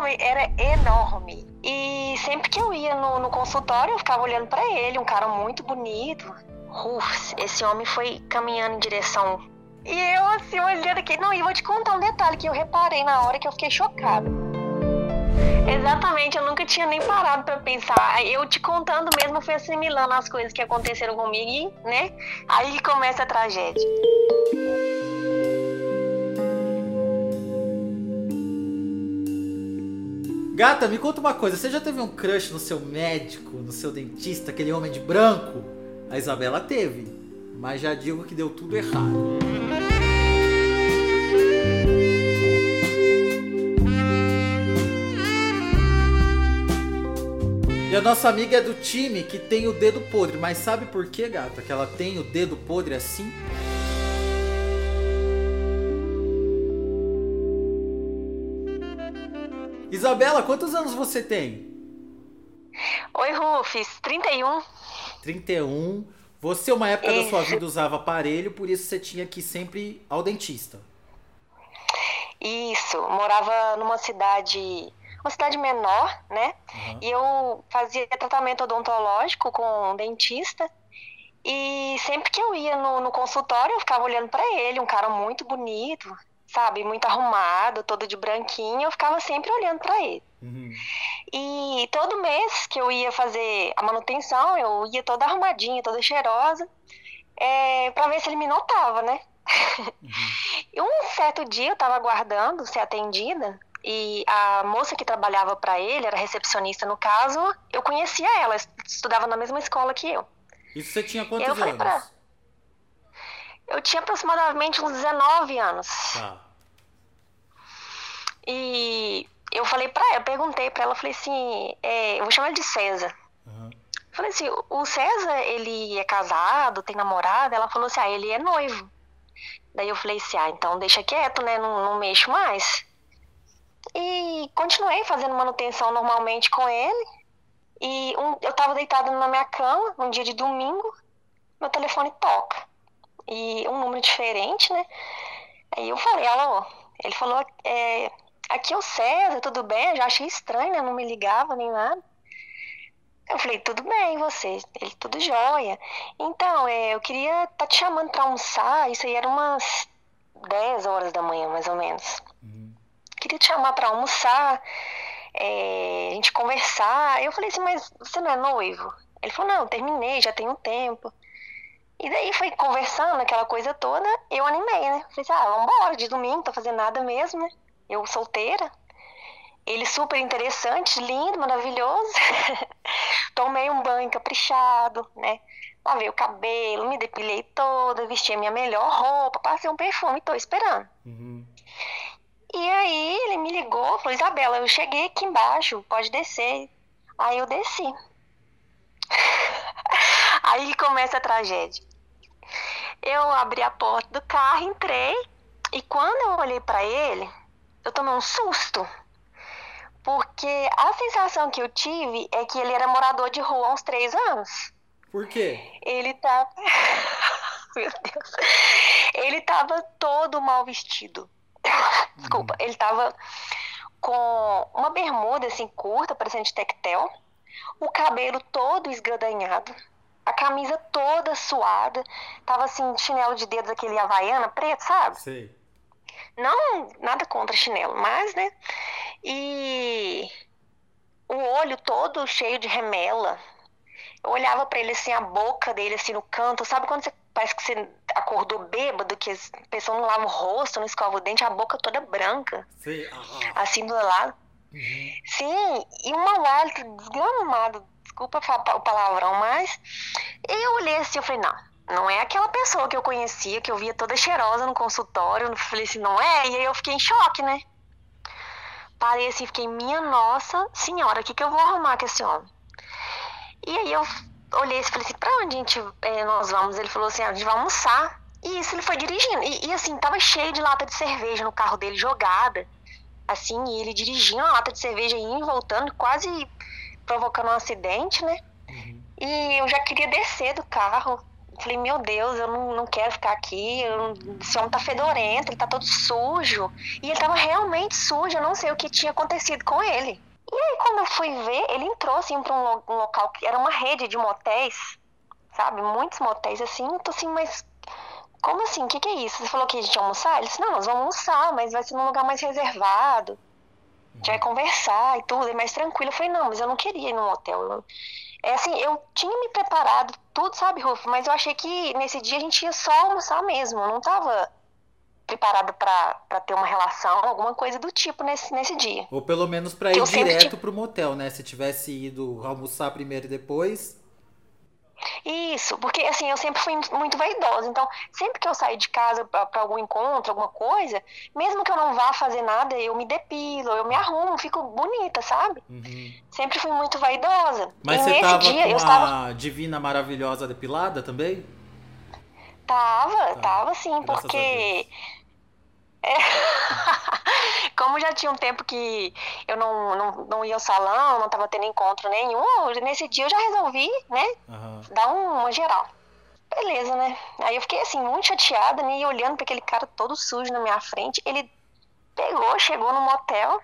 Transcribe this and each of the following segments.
homem era enorme. E sempre que eu ia no, no consultório, eu ficava olhando para ele, um cara muito bonito. Uf, esse homem foi caminhando em direção. E eu, assim, olhando aqui. Não, e vou te contar um detalhe que eu reparei na hora que eu fiquei chocada. Exatamente, eu nunca tinha nem parado para pensar. Eu te contando mesmo, fui assimilando as coisas que aconteceram comigo, né? Aí começa a tragédia. Gata, me conta uma coisa. Você já teve um crush no seu médico, no seu dentista, aquele homem de branco? A Isabela teve, mas já digo que deu tudo errado. E a nossa amiga é do time que tem o dedo podre, mas sabe por que, gata, que ela tem o dedo podre assim? Isabela, quantos anos você tem? Oi, Rufus, 31. 31. Você, uma época isso. da sua vida, usava aparelho, por isso você tinha que ir sempre ao dentista. Isso, morava numa cidade, uma cidade menor, né? Uhum. E eu fazia tratamento odontológico com um dentista. E sempre que eu ia no, no consultório, eu ficava olhando para ele, um cara muito bonito, sabe, muito arrumado, todo de branquinho, eu ficava sempre olhando para ele. Uhum. E todo mês que eu ia fazer a manutenção, eu ia toda arrumadinha, toda cheirosa, é, para ver se ele me notava, né? Uhum. e um certo dia eu tava aguardando ser atendida e a moça que trabalhava para ele, era recepcionista no caso, eu conhecia ela, estudava na mesma escola que eu. Isso você tinha quantos eu anos? Eu tinha aproximadamente uns 19 anos. Tá. E eu falei pra ela, eu perguntei pra ela, falei assim, é, eu vou chamar ele de César. Uhum. Falei assim, o César, ele é casado, tem namorada? Ela falou assim, ah, ele é noivo. Daí eu falei assim, ah, então deixa quieto, né, não, não mexo mais. E continuei fazendo manutenção normalmente com ele. E um, eu tava deitada na minha cama, um dia de domingo, meu telefone toca e um número diferente, né? Aí eu falei, alô, ele falou, é, aqui é o César, tudo bem? Eu já achei estranho, né? Não me ligava nem nada. Eu falei, tudo bem, você? Ele, tudo jóia. Então, é, eu queria estar tá te chamando para almoçar, isso aí era umas 10 horas da manhã, mais ou menos. Uhum. Queria te chamar para almoçar, é, a gente conversar. Eu falei assim, mas você não é noivo? Ele falou, não, terminei, já tem um tempo. E daí foi conversando, aquela coisa toda, eu animei, né? Falei assim, ah, vambora, de domingo, não tô fazendo nada mesmo, né? Eu solteira. Ele super interessante, lindo, maravilhoso. Tomei um banho caprichado, né? Lavei o cabelo, me depilei toda, vesti a minha melhor roupa, passei um perfume, tô esperando. Uhum. E aí ele me ligou, falou, Isabela, eu cheguei aqui embaixo, pode descer. Aí eu desci. aí começa a tragédia. Eu abri a porta do carro, entrei e quando eu olhei para ele, eu tomei um susto. Porque a sensação que eu tive é que ele era morador de rua há uns três anos. Por quê? Ele tá. Meu Deus. Ele tava todo mal vestido. Desculpa. Uhum. Ele tava com uma bermuda assim curta, parecendo de tectel. O cabelo todo esgadanhado a camisa toda suada, tava assim, chinelo de dedos, aquele havaiana preto, sabe? Sei. Não, nada contra chinelo, mas, né? E o olho todo cheio de remela. Eu olhava para ele assim, a boca dele assim no canto, sabe quando você parece que você acordou bêbado, que a pessoa não lava o rosto, não escova o dente, a boca toda branca. Sim. Assim do lado. Uhum. Sim, e um mau hálito desgramado desculpa o palavrão, mas eu olhei assim, eu falei, não, não é aquela pessoa que eu conhecia, que eu via toda cheirosa no consultório, eu falei assim, não é? E aí eu fiquei em choque, né? Parei assim, fiquei, minha nossa senhora, o que, que eu vou arrumar com esse homem? E aí eu olhei e falei assim, pra onde a gente, eh, nós vamos? Ele falou assim, ah, a gente vai almoçar. E isso ele foi dirigindo. E, e, assim, tava cheio de lata de cerveja no carro dele, jogada. Assim, e ele dirigindo a lata de cerveja indo e voltando, quase provocando um acidente, né? Uhum. E eu já queria descer do carro, Falei, meu Deus, eu não, não quero ficar aqui. Eu, esse homem tá fedorento, ele tá todo sujo. E ele tava realmente sujo, eu não sei o que tinha acontecido com ele. E aí, quando eu fui ver, ele entrou assim pra um, lo um local que era uma rede de motéis, sabe? Muitos motéis assim. Eu tô assim, mas como assim? O que, que é isso? Você falou que a gente ia almoçar? Ele disse, não, nós vamos almoçar, mas vai ser num lugar mais reservado. A gente vai conversar e tudo, é mais tranquilo. Eu falei, não, mas eu não queria ir num hotel. Eu, é assim, eu tinha me preparado tudo, sabe, Rufo? Mas eu achei que nesse dia a gente ia só almoçar mesmo. Eu não tava preparada para ter uma relação, alguma coisa do tipo nesse, nesse dia. Ou pelo menos para ir direto pro motel, né? Se tivesse ido almoçar primeiro e depois, isso, porque assim, eu sempre fui muito vaidosa. Então, sempre que eu saio de casa para algum encontro, alguma coisa, mesmo que eu não vá fazer nada, eu me depilo, eu me arrumo, fico bonita, sabe? Uhum. Sempre fui muito vaidosa. Mas e você tava dia, com eu estava... divina maravilhosa depilada também? Tava, tá. tava sim, Graças porque é. Como já tinha um tempo que eu não, não, não ia ao salão, não estava tendo encontro nenhum, nesse dia eu já resolvi, né, uhum. dar uma geral. Beleza, né? Aí eu fiquei assim, muito chateada, né, e olhando para aquele cara todo sujo na minha frente. Ele pegou, chegou no motel,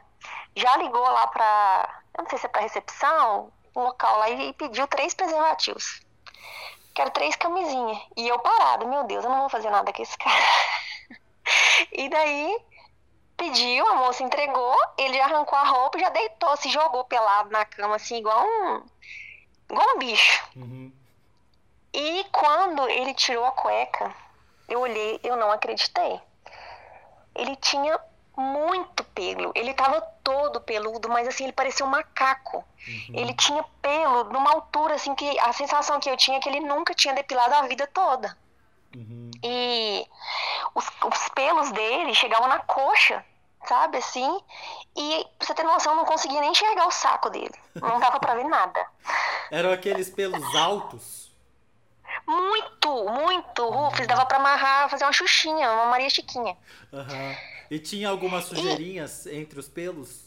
já ligou lá pra, eu não sei se é pra recepção, um local lá, e pediu três preservativos. Quero três camisinhas. E eu parada, meu Deus, eu não vou fazer nada com esse cara. E daí pediu, a moça entregou, ele arrancou a roupa, já deitou, se jogou pelado na cama, assim, igual um, igual um bicho. Uhum. E quando ele tirou a cueca, eu olhei, eu não acreditei. Ele tinha muito pelo. Ele tava todo peludo, mas assim, ele parecia um macaco. Uhum. Ele tinha pelo numa altura assim que a sensação que eu tinha é que ele nunca tinha depilado a vida toda. Uhum. E os, os pelos dele chegavam na coxa, sabe, assim. E pra você ter noção, eu não conseguia nem enxergar o saco dele. Não dava pra ver nada. Eram aqueles pelos altos? Muito, muito. Rufus, dava pra amarrar, fazer uma xuxinha, uma Maria Chiquinha. Uhum. E tinha algumas sujeirinhas e... entre os pelos?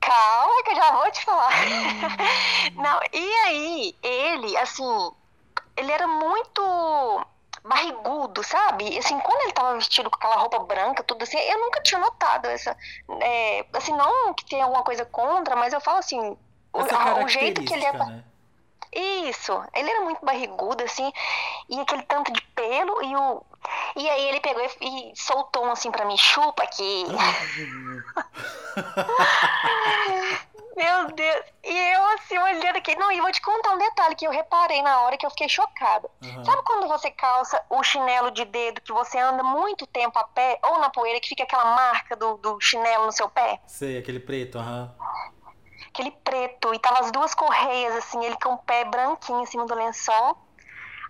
Calma que eu já vou te falar. Hum. Não, e aí, ele, assim, ele era muito barrigudo, sabe? Assim, quando ele tava vestido com aquela roupa branca, tudo assim, eu nunca tinha notado essa. É, assim, não que tenha alguma coisa contra, mas eu falo assim, o, o, jeito que ele é. Né? Isso, ele era muito barrigudo, assim, e aquele tanto de pelo, e o. E aí ele pegou e, e soltou um assim pra mim, chupa aqui. Meu Deus. Eu olhando aqui. Não, e vou te contar um detalhe que eu reparei na hora que eu fiquei chocada. Uhum. Sabe quando você calça o chinelo de dedo que você anda muito tempo a pé, ou na poeira, que fica aquela marca do, do chinelo no seu pé? Sei, aquele preto, aham. Uhum. Aquele preto. E tava as duas correias, assim, ele com o pé branquinho em cima do lençol.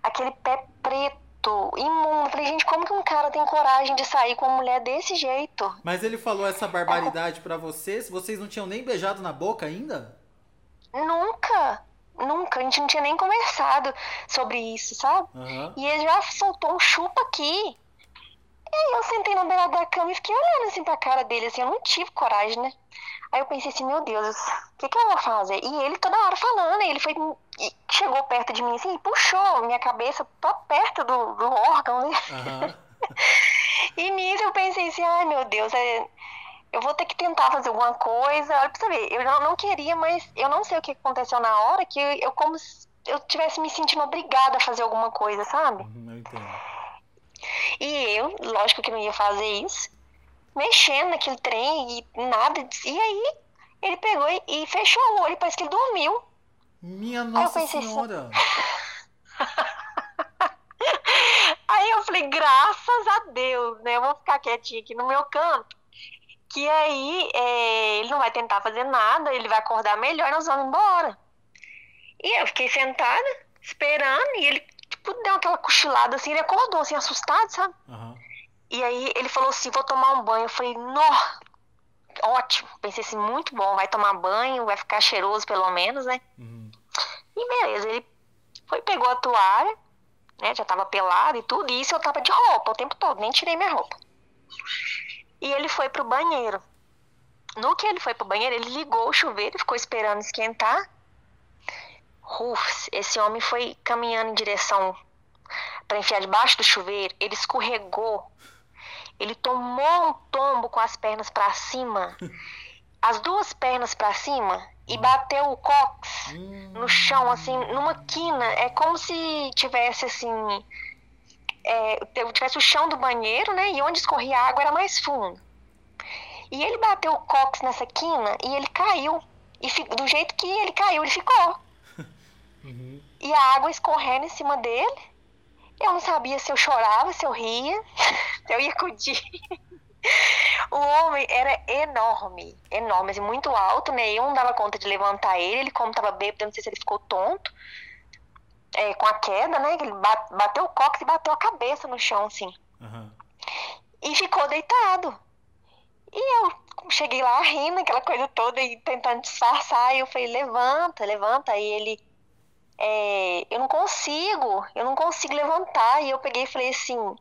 Aquele pé preto imundo. Falei, gente, como que um cara tem coragem de sair com uma mulher desse jeito? Mas ele falou essa barbaridade para vocês? Vocês não tinham nem beijado na boca ainda? Nunca. Nunca. A gente não tinha nem conversado sobre isso, sabe? Uhum. E ele já soltou um chupa aqui. E aí eu sentei na beira da cama e fiquei olhando assim pra cara dele, assim, eu não tive coragem, né? Aí eu pensei assim, meu Deus, o que, que eu vou fazer? E ele toda hora falando, ele foi chegou perto de mim assim e puxou minha cabeça pra perto do, do órgão, né? Uhum. e nisso eu pensei assim, ai meu Deus, é, eu vou ter que tentar fazer alguma coisa. Olha pra você ver, eu não, não queria, mas eu não sei o que aconteceu na hora, que eu como se eu tivesse me sentindo obrigada a fazer alguma coisa, sabe? Uhum, eu entendo. E eu, lógico que não ia fazer isso, mexendo naquele trem e nada. E aí ele pegou e, e fechou o olho, parece que ele dormiu. Minha Nossa assim, Senhora! Assim... aí eu falei, graças a Deus, né? Eu vou ficar quietinha aqui no meu canto. Que aí é, ele não vai tentar fazer nada, ele vai acordar melhor nós vamos embora. E eu fiquei sentada, esperando, e ele, tipo, deu aquela cochilada assim, ele acordou assim, assustado, sabe? Uhum. E aí ele falou assim, vou tomar um banho. Eu falei, nó, ótimo. Pensei assim, muito bom, vai tomar banho, vai ficar cheiroso pelo menos, né? Uhum. E beleza, ele foi, pegou a toalha, né? Já tava pelado e tudo, e isso eu tava de roupa o tempo todo, nem tirei minha roupa. E ele foi pro banheiro. No que ele foi pro banheiro, ele ligou o chuveiro e ficou esperando esquentar. Rufus, esse homem foi caminhando em direção para enfiar debaixo do chuveiro, ele escorregou. Ele tomou um tombo com as pernas para cima, as duas pernas para cima e bateu o cox no chão, assim, numa quina. É como se tivesse assim. É, tivesse o chão do banheiro, né? E onde escorria a água era mais fundo. E ele bateu o cox nessa quina e ele caiu. E do jeito que ele caiu, ele ficou. Uhum. E a água escorrendo em cima dele. Eu não sabia se eu chorava, se eu ria, se eu ia acudir. O homem era enorme, enorme, assim, muito alto, né? Eu não dava conta de levantar ele, ele como tava bêbado, não sei se ele ficou tonto. É, com a queda, né? Ele bateu o cox e bateu a cabeça no chão, assim. Uhum. E ficou deitado. E eu cheguei lá rindo, aquela coisa toda, e tentando disfarçar. E eu falei, levanta, levanta. E ele, é, eu não consigo, eu não consigo levantar. E eu peguei e falei assim,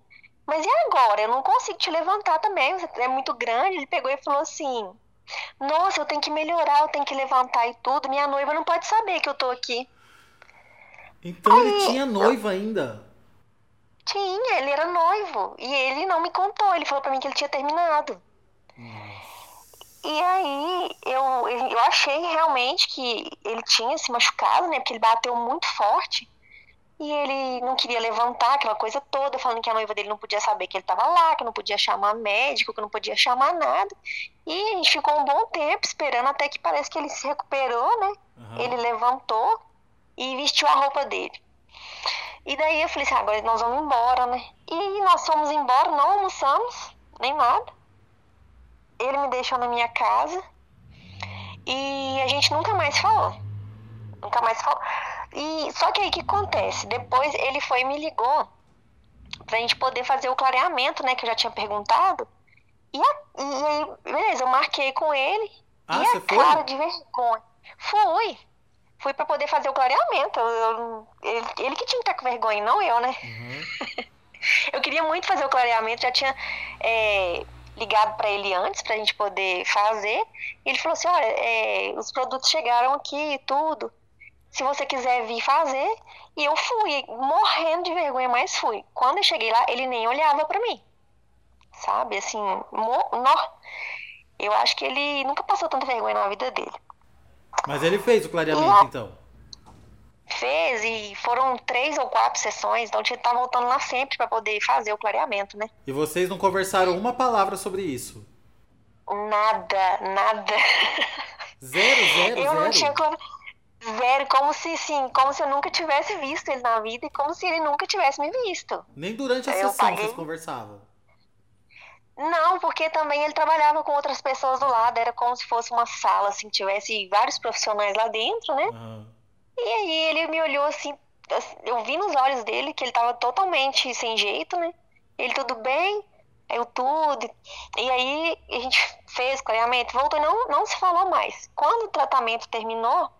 mas e agora? Eu não consigo te levantar também, você é muito grande. Ele pegou e falou assim: Nossa, eu tenho que melhorar, eu tenho que levantar e tudo. Minha noiva não pode saber que eu tô aqui. Então Aí, ele tinha noiva ainda? Tinha, ele era noivo. E ele não me contou, ele falou pra mim que ele tinha terminado. E aí eu, eu achei realmente que ele tinha se machucado, né? Porque ele bateu muito forte. E ele não queria levantar aquela coisa toda, falando que a noiva dele não podia saber que ele estava lá, que não podia chamar médico, que não podia chamar nada. E a gente ficou um bom tempo esperando até que parece que ele se recuperou, né? Uhum. Ele levantou e vestiu a roupa dele. E daí eu falei assim, ah, agora nós vamos embora, né? E nós fomos embora, não almoçamos, nem nada. Ele me deixou na minha casa e a gente nunca mais falou. Nunca mais falou. E só que aí o que acontece? Depois ele foi e me ligou pra gente poder fazer o clareamento, né? Que eu já tinha perguntado. E, a, e aí, beleza, eu marquei com ele. Ah, e a cara de vergonha. Fui. Fui para poder fazer o clareamento. Eu, eu, ele, ele, que tinha que estar com vergonha, não eu, né? Uhum. eu queria muito fazer o clareamento, já tinha é, ligado para ele antes pra gente poder fazer. Ele falou assim: olha, é, os produtos chegaram aqui e tudo se você quiser vir fazer. E eu fui, morrendo de vergonha, mas fui. Quando eu cheguei lá, ele nem olhava para mim. Sabe, assim, no... eu acho que ele nunca passou tanta vergonha na vida dele. Mas ele fez o clareamento, então? Fez, e foram três ou quatro sessões, então tinha que estar tá voltando lá sempre para poder fazer o clareamento, né? E vocês não conversaram uma palavra sobre isso? Nada, nada. Zero, zero, eu zero? Não tinha Zero, como se sim, como se eu nunca tivesse visto ele na vida e como se ele nunca tivesse me visto. Nem durante a eu sessão paguei... vocês conversavam? Não, porque também ele trabalhava com outras pessoas do lado, era como se fosse uma sala, assim, tivesse vários profissionais lá dentro, né? Uhum. E aí ele me olhou assim, eu vi nos olhos dele que ele tava totalmente sem jeito, né? Ele, tudo bem? Eu tudo. E aí a gente fez clareamento, voltou e não, não se falou mais. Quando o tratamento terminou,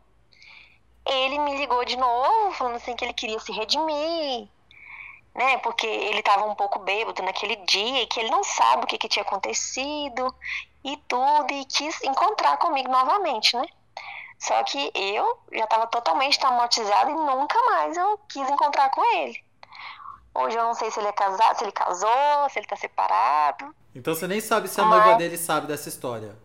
ele me ligou de novo, falando assim que ele queria se redimir, né? Porque ele estava um pouco bêbado naquele dia e que ele não sabe o que, que tinha acontecido e tudo, e quis encontrar comigo novamente, né? Só que eu já estava totalmente traumatizada e nunca mais eu quis encontrar com ele. Hoje eu não sei se ele é casado, se ele casou, se ele tá separado. Então você nem sabe se a Mas... noiva dele sabe dessa história.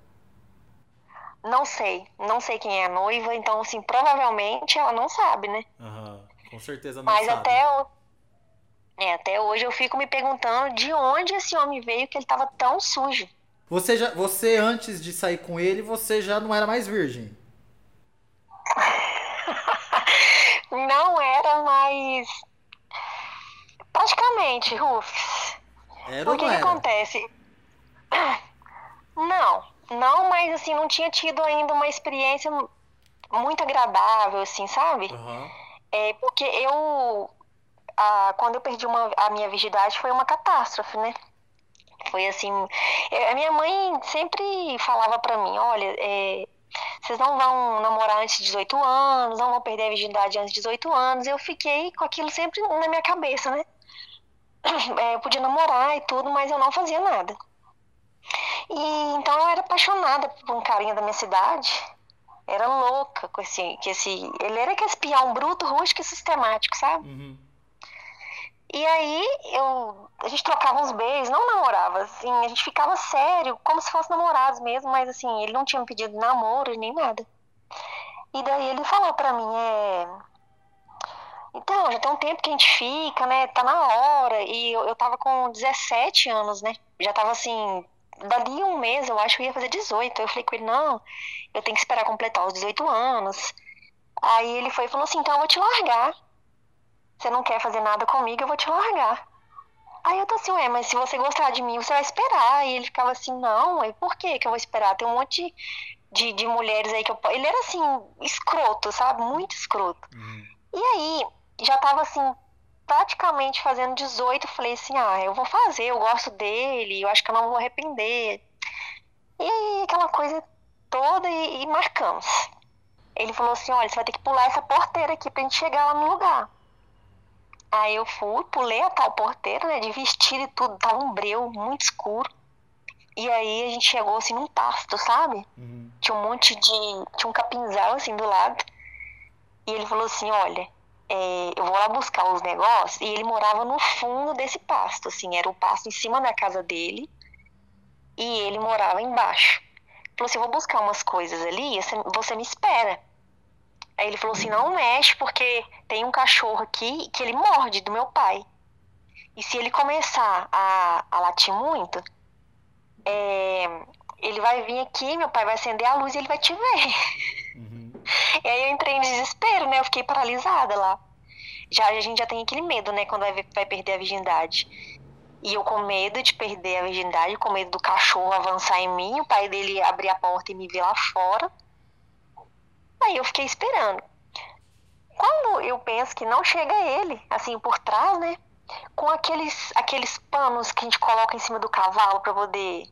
Não sei, não sei quem é a noiva, então assim, provavelmente ela não sabe, né? Aham, com certeza não Mas sabe. até é, até hoje eu fico me perguntando de onde esse homem veio que ele tava tão sujo. Você já, você antes de sair com ele, você já não era mais virgem? não era mais praticamente, Rufus. Era o que, que acontece? Não, não, mas assim, não tinha tido ainda uma experiência muito agradável, assim, sabe? Uhum. É, porque eu. A, quando eu perdi uma, a minha virgindade foi uma catástrofe, né? Foi assim. É, a minha mãe sempre falava pra mim: olha, é, vocês não vão namorar antes de 18 anos, não vão perder a virgindade antes de 18 anos. Eu fiquei com aquilo sempre na minha cabeça, né? É, eu podia namorar e tudo, mas eu não fazia nada. E então eu era apaixonada por um carinha da minha cidade. Era louca com esse. Que esse ele era que espiar um bruto, rústico e sistemático, sabe? Uhum. E aí eu, a gente trocava uns beijos, não namorava, assim, a gente ficava sério, como se fosse namorados mesmo, mas assim, ele não tinha me pedido namoro nem nada. E daí ele falou pra mim, é. Então, já tem um tempo que a gente fica, né? Tá na hora. E eu, eu tava com 17 anos, né? Já tava assim, dali um mês, eu acho que eu ia fazer 18. Eu falei com ele, não, eu tenho que esperar completar os 18 anos. Aí ele foi e falou assim, então eu vou te largar. Você não quer fazer nada comigo, eu vou te largar. Aí eu tô assim, ué, mas se você gostar de mim, você vai esperar. E ele ficava assim, não, e por que que eu vou esperar? Tem um monte de, de mulheres aí que eu... Ele era assim, escroto, sabe? Muito escroto. Uhum. E aí, já tava assim, praticamente fazendo 18, falei assim, ah, eu vou fazer, eu gosto dele, eu acho que eu não vou arrepender. E aquela coisa toda e, e marcamos. Ele falou assim, olha, você vai ter que pular essa porteira aqui pra gente chegar lá no lugar. Aí eu fui, pulei a tal porteira, né, de vestido e tudo, tava um breu muito escuro. E aí a gente chegou assim num pasto, sabe? Uhum. Tinha um monte de. Tinha um capinzal assim do lado. E ele falou assim: olha, é, eu vou lá buscar os negócios. E ele morava no fundo desse pasto, assim, era o pasto em cima da casa dele. E ele morava embaixo. Ele falou assim: eu vou buscar umas coisas ali, você, você me espera. Aí ele falou assim: não mexe, porque tem um cachorro aqui que ele morde do meu pai. E se ele começar a, a latir muito, é, ele vai vir aqui, meu pai vai acender a luz e ele vai te ver. Uhum. E aí eu entrei em desespero, né? Eu fiquei paralisada lá. Já a gente já tem aquele medo, né? Quando vai, vai perder a virgindade. E eu com medo de perder a virgindade, com medo do cachorro avançar em mim, o pai dele abrir a porta e me ver lá fora. Aí eu fiquei esperando. Quando eu penso que não chega ele, assim, por trás, né? Com aqueles, aqueles panos que a gente coloca em cima do cavalo para poder.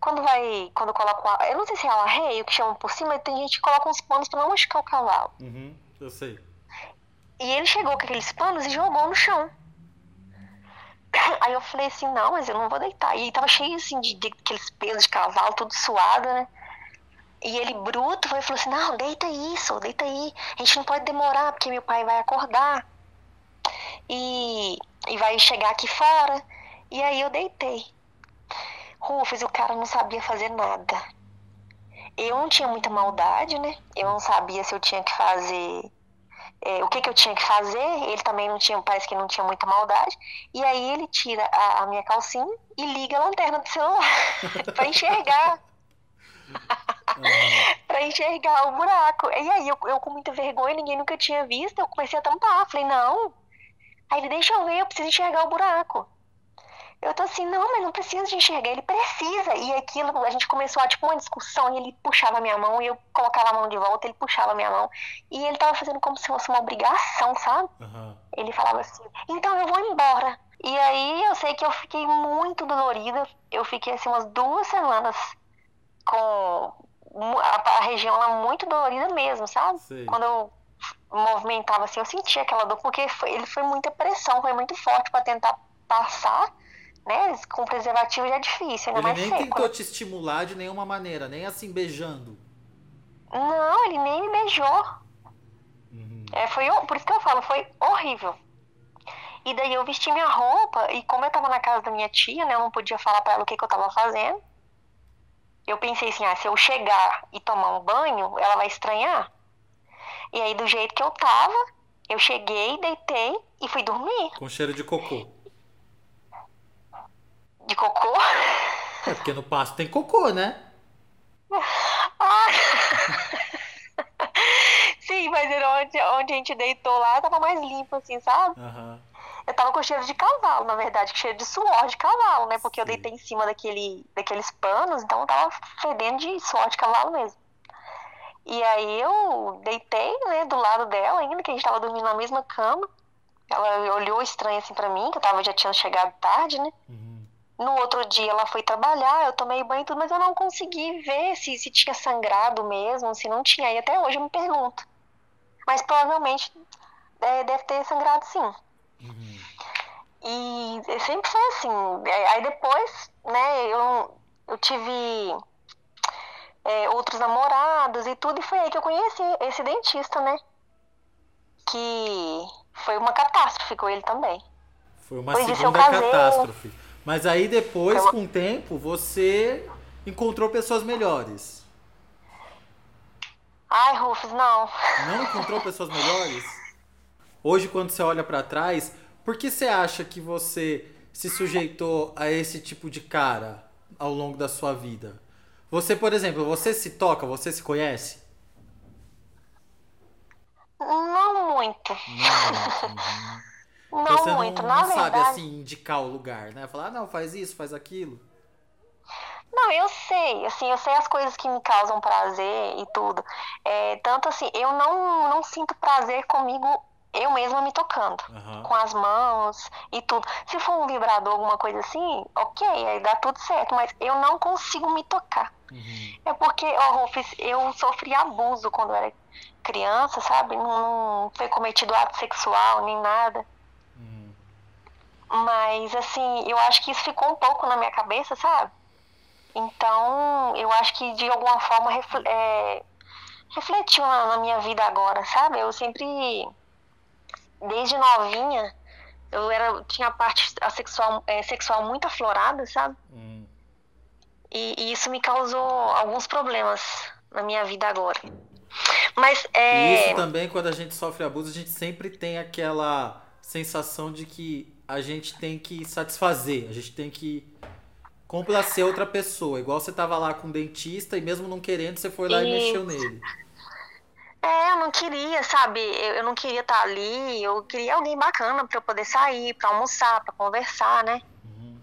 Quando vai. Quando coloca. Eu não sei se é o arreio que chamam por cima, tem gente que coloca uns panos para não machucar o cavalo. Uhum, eu sei. E ele chegou com aqueles panos e jogou no chão. Aí eu falei assim, não, mas eu não vou deitar. E tava cheio assim de, de aqueles pelos de cavalo, tudo suado, né? E ele bruto foi e falou assim: Não, deita isso, deita aí. A gente não pode demorar, porque meu pai vai acordar. E, e vai chegar aqui fora. E aí eu deitei. Rufus, o cara não sabia fazer nada. Eu não tinha muita maldade, né? Eu não sabia se eu tinha que fazer. É, o que, que eu tinha que fazer, ele também não tinha, parece que não tinha muita maldade. E aí ele tira a, a minha calcinha e liga a lanterna do celular para enxergar uhum. para enxergar o buraco. E aí eu, eu, com muita vergonha, ninguém nunca tinha visto, eu comecei a tampar. Falei, não. Aí ele, deixa eu ver, eu preciso enxergar o buraco. Eu tô assim, não, mas não precisa de enxergar, ele precisa. E aquilo, a gente começou a, tipo, uma discussão, e ele puxava a minha mão, e eu colocava a mão de volta, ele puxava a minha mão. E ele tava fazendo como se fosse uma obrigação, sabe? Uhum. Ele falava assim, então eu vou embora. E aí eu sei que eu fiquei muito dolorida. Eu fiquei assim umas duas semanas com a, a região lá muito dolorida mesmo, sabe? Sei. Quando eu movimentava assim, eu sentia aquela dor, porque foi, ele foi muita pressão, foi muito forte para tentar passar, né? Com preservativo já é difícil, ainda ele mais nem seco. tentou te estimular de nenhuma maneira, nem assim beijando. Não, ele nem me beijou. Uhum. É, foi, por isso que eu falo, foi horrível. E daí eu vesti minha roupa, e como eu tava na casa da minha tia, né? Eu não podia falar para ela o que, que eu tava fazendo eu pensei assim, ah, se eu chegar e tomar um banho, ela vai estranhar. E aí, do jeito que eu tava, eu cheguei, deitei e fui dormir. Com cheiro de cocô. De cocô? É porque no pasto tem cocô, né? Ah. Sim, mas onde, onde a gente deitou lá tava mais limpo, assim, sabe? Uhum. Eu tava com cheiro de cavalo, na verdade, cheiro de suor de cavalo, né? Porque Sim. eu deitei em cima daquele, daqueles panos, então eu tava fedendo de suor de cavalo mesmo. E aí eu deitei, né, do lado dela ainda, que a gente tava dormindo na mesma cama. Ela olhou estranho assim para mim, que eu tava, já tinha chegado tarde, né? Uhum. No outro dia ela foi trabalhar, eu tomei banho e tudo, mas eu não consegui ver se, se tinha sangrado mesmo, se não tinha. E até hoje eu me pergunto. Mas provavelmente é, deve ter sangrado sim. Uhum. E sempre foi assim. Aí depois, né, eu, eu tive é, outros namorados e tudo, e foi aí que eu conheci esse dentista, né? Que foi uma catástrofe com ele também. Foi uma Depois segunda catástrofe. Mas aí depois, com o tempo, você encontrou pessoas melhores. Ai, Rufus, não. Não encontrou pessoas melhores? Hoje, quando você olha para trás, por que você acha que você se sujeitou a esse tipo de cara ao longo da sua vida? Você, por exemplo, você se toca, você se conhece? Não muito. Não muito. Uhum. Não você muito, não, na não verdade. sabe assim indicar o lugar, né? Falar, ah, não, faz isso, faz aquilo. Não, eu sei, assim, eu sei as coisas que me causam prazer e tudo. É, tanto assim, eu não, não sinto prazer comigo eu mesma me tocando, uhum. com as mãos e tudo. Se for um vibrador, alguma coisa assim, ok, aí dá tudo certo, mas eu não consigo me tocar. Uhum. É porque, ó, oh, Rufus, eu sofri abuso quando eu era criança, sabe? Não, não foi cometido ato sexual nem nada. Uhum. Mas, assim, eu acho que isso ficou um pouco na minha cabeça, sabe? Então, eu acho que de alguma forma é, refletiu na, na, minha vida agora, sabe? Eu sempre, desde novinha, eu era, tinha a parte sexual, é, sexual muito aflorada, sabe? Hum. E, e, isso me causou alguns problemas na minha vida agora. Mas é. E isso também, quando a gente sofre abuso, a gente sempre tem aquela sensação de que a gente tem que satisfazer, a gente tem que complacer outra pessoa. Igual você tava lá com o dentista e mesmo não querendo, você foi lá e, e mexeu nele. É, eu não queria, sabe? Eu, eu não queria estar tá ali, eu queria alguém bacana para eu poder sair, para almoçar, para conversar, né? Uhum.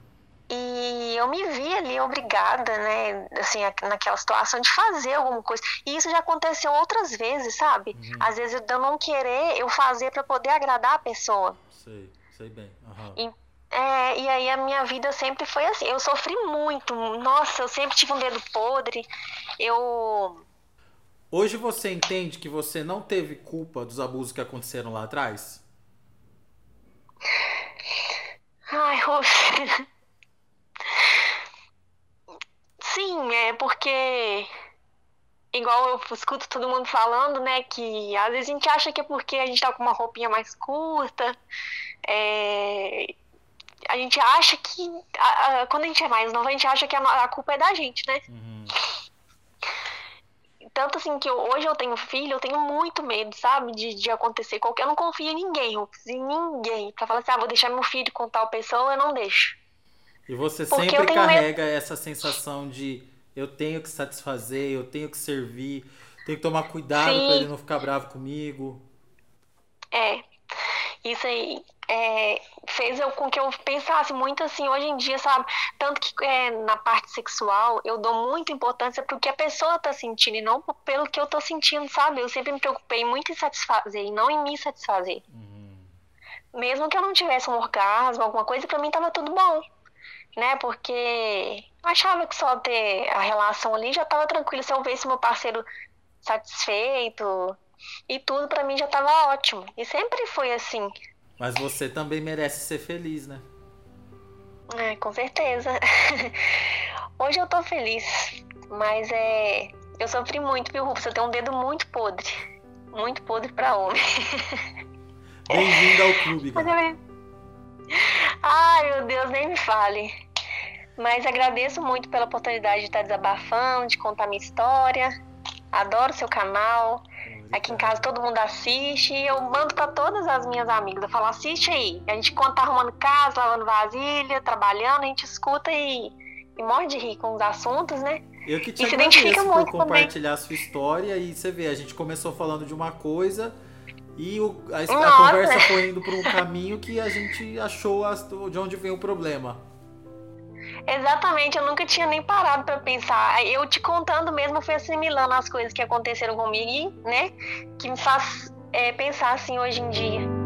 E eu me vi ali obrigada, né, assim, naquela situação de fazer alguma coisa. E isso já aconteceu outras vezes, sabe? Uhum. Às vezes eu não querer, eu fazer para poder agradar a pessoa. Sei, sei bem. Uhum. E, é, e aí a minha vida sempre foi assim. Eu sofri muito. Nossa, eu sempre tive um dedo podre. Eu. Hoje você entende que você não teve culpa dos abusos que aconteceram lá atrás? Ai, Rose. Sim, é porque igual eu escuto todo mundo falando, né, que às vezes a gente acha que é porque a gente tá com uma roupinha mais curta, é, a gente acha que. A, a, quando a gente é mais nova, a gente acha que a, a culpa é da gente, né? Uhum. Tanto assim que eu, hoje eu tenho filho, eu tenho muito medo, sabe? De, de acontecer qualquer. Eu não confio em ninguém, em ninguém. Pra falar assim, ah, vou deixar meu filho com tal pessoa, eu não deixo. E você Porque sempre carrega medo... essa sensação de eu tenho que satisfazer, eu tenho que servir, tenho que tomar cuidado para ele não ficar bravo comigo. É. Isso aí é, fez eu, com que eu pensasse muito assim hoje em dia, sabe? Tanto que é, na parte sexual eu dou muita importância pro que a pessoa tá sentindo e não pelo que eu tô sentindo, sabe? Eu sempre me preocupei muito em satisfazer e não em me satisfazer. Uhum. Mesmo que eu não tivesse um orgasmo, alguma coisa, para mim tava tudo bom. Né? Porque achava que só ter a relação ali já tava tranquilo. Se eu visse meu parceiro satisfeito e tudo, para mim já tava ótimo. E sempre foi assim. Mas você também merece ser feliz, né? É, com certeza. Hoje eu tô feliz, mas é. Eu sofri muito, viu, Rufus? Eu tenho um dedo muito podre. Muito podre pra homem. Bem-vindo ao clube, cara. Ai, meu Deus, nem me fale. Mas agradeço muito pela oportunidade de estar desabafando, de contar minha história. Adoro seu canal. Aqui em casa todo mundo assiste e eu mando para todas as minhas amigas. Eu falo, assiste aí. A gente quando tá arrumando casa, lavando vasilha, trabalhando, a gente escuta e, e morre de rir com os assuntos, né? Eu que te e se identifica por muito compartilhar também. a sua história e você vê, a gente começou falando de uma coisa e o, a, a conversa foi indo por um caminho que a gente achou as, de onde vem o problema. Exatamente, eu nunca tinha nem parado para pensar. Eu te contando mesmo, fui assimilando as coisas que aconteceram comigo, né? Que me faz é, pensar assim hoje em dia.